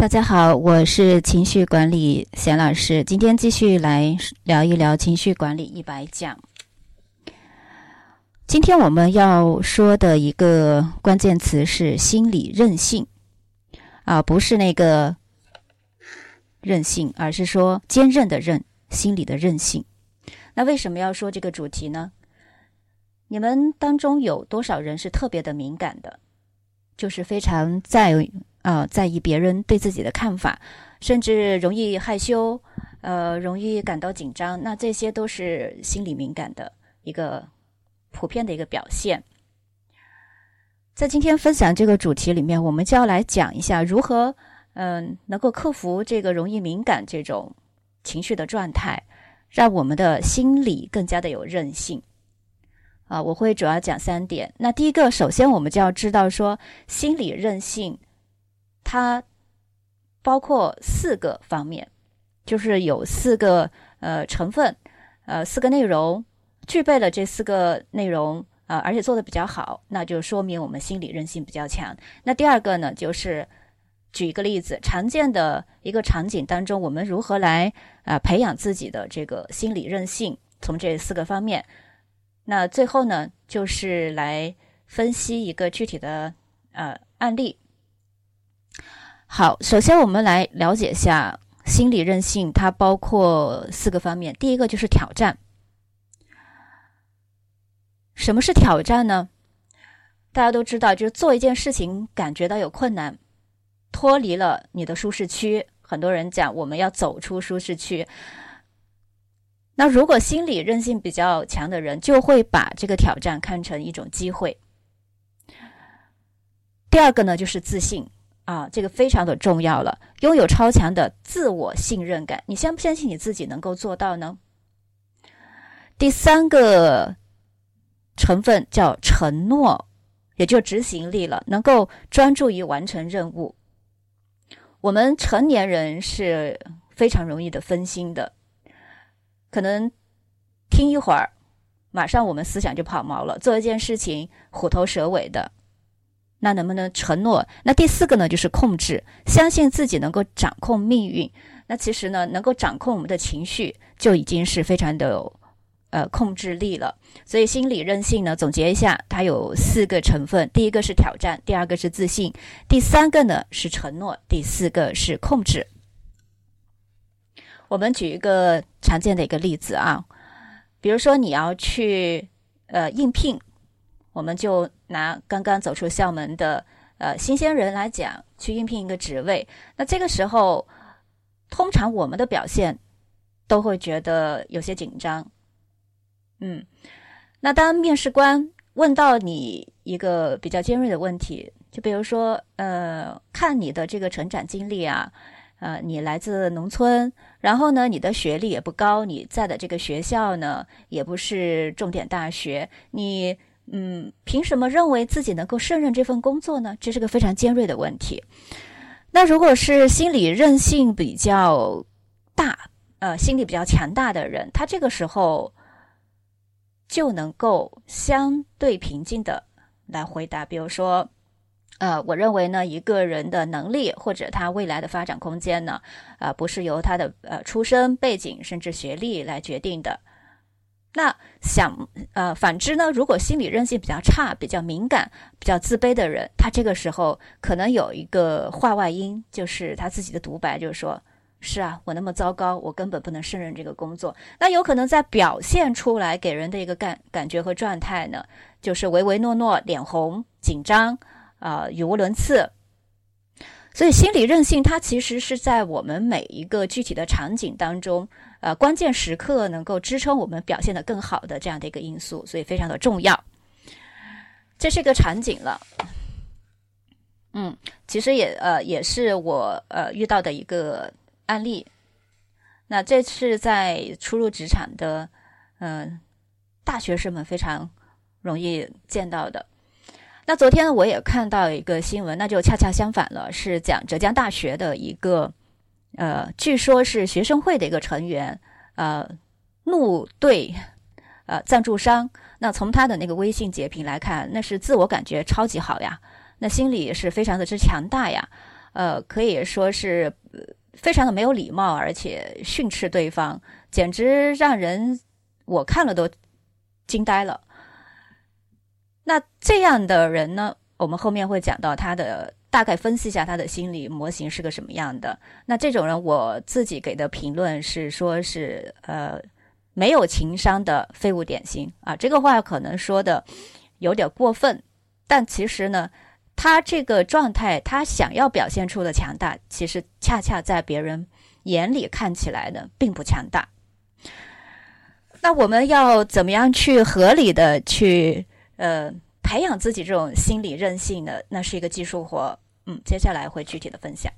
大家好，我是情绪管理贤老师，今天继续来聊一聊情绪管理一百讲。今天我们要说的一个关键词是心理韧性啊，不是那个韧性，而是说坚韧的韧，心理的韧性。那为什么要说这个主题呢？你们当中有多少人是特别的敏感的？就是非常在。呃，在意别人对自己的看法，甚至容易害羞，呃，容易感到紧张，那这些都是心理敏感的一个普遍的一个表现。在今天分享这个主题里面，我们就要来讲一下如何，嗯，能够克服这个容易敏感这种情绪的状态，让我们的心理更加的有韧性。啊，我会主要讲三点。那第一个，首先我们就要知道说，心理韧性。它包括四个方面，就是有四个呃成分，呃四个内容，具备了这四个内容啊，而且做的比较好，那就说明我们心理韧性比较强。那第二个呢，就是举一个例子，常见的一个场景当中，我们如何来啊培养自己的这个心理韧性？从这四个方面，那最后呢，就是来分析一个具体的呃案例。好，首先我们来了解一下心理韧性，它包括四个方面。第一个就是挑战。什么是挑战呢？大家都知道，就是做一件事情感觉到有困难，脱离了你的舒适区。很多人讲我们要走出舒适区。那如果心理韧性比较强的人，就会把这个挑战看成一种机会。第二个呢，就是自信。啊，这个非常的重要了。拥有超强的自我信任感，你相不相信你自己能够做到呢？第三个成分叫承诺，也就执行力了，能够专注于完成任务。我们成年人是非常容易的分心的，可能听一会儿，马上我们思想就跑毛了，做一件事情虎头蛇尾的。那能不能承诺？那第四个呢，就是控制，相信自己能够掌控命运。那其实呢，能够掌控我们的情绪，就已经是非常的有呃控制力了。所以心理韧性呢，总结一下，它有四个成分：第一个是挑战，第二个是自信，第三个呢是承诺，第四个是控制。我们举一个常见的一个例子啊，比如说你要去呃应聘。我们就拿刚刚走出校门的呃新鲜人来讲，去应聘一个职位。那这个时候，通常我们的表现都会觉得有些紧张。嗯，那当面试官问到你一个比较尖锐的问题，就比如说，呃，看你的这个成长经历啊，呃，你来自农村，然后呢，你的学历也不高，你在的这个学校呢，也不是重点大学，你。嗯，凭什么认为自己能够胜任这份工作呢？这是个非常尖锐的问题。那如果是心理韧性比较大，呃，心理比较强大的人，他这个时候就能够相对平静的来回答。比如说，呃，我认为呢，一个人的能力或者他未来的发展空间呢，呃，不是由他的呃出身背景甚至学历来决定的。那想呃，反之呢？如果心理韧性比较差、比较敏感、比较自卑的人，他这个时候可能有一个话外音，就是他自己的独白，就是说：“是啊，我那么糟糕，我根本不能胜任这个工作。”那有可能在表现出来给人的一个感感觉和状态呢，就是唯唯诺诺、脸红、紧张啊，语无伦次。所以，心理韧性它其实是在我们每一个具体的场景当中。呃，关键时刻能够支撑我们表现的更好的这样的一个因素，所以非常的重要。这是一个场景了，嗯，其实也呃也是我呃遇到的一个案例。那这是在初入职场的嗯大学生们非常容易见到的。那昨天我也看到一个新闻，那就恰恰相反了，是讲浙江大学的一个。呃，据说是学生会的一个成员，呃，怒对呃赞助商。那从他的那个微信截屏来看，那是自我感觉超级好呀，那心里也是非常的之强大呀。呃，可以说是非常的没有礼貌，而且训斥对方，简直让人我看了都惊呆了。那这样的人呢，我们后面会讲到他的大概分析一下他的心理模型是个什么样的。那这种人，我自己给的评论是说是呃没有情商的废物典型啊。这个话可能说的有点过分，但其实呢。他这个状态，他想要表现出的强大，其实恰恰在别人眼里看起来呢，并不强大。那我们要怎么样去合理的去呃培养自己这种心理韧性的？那是一个技术活，嗯，接下来会具体的分享。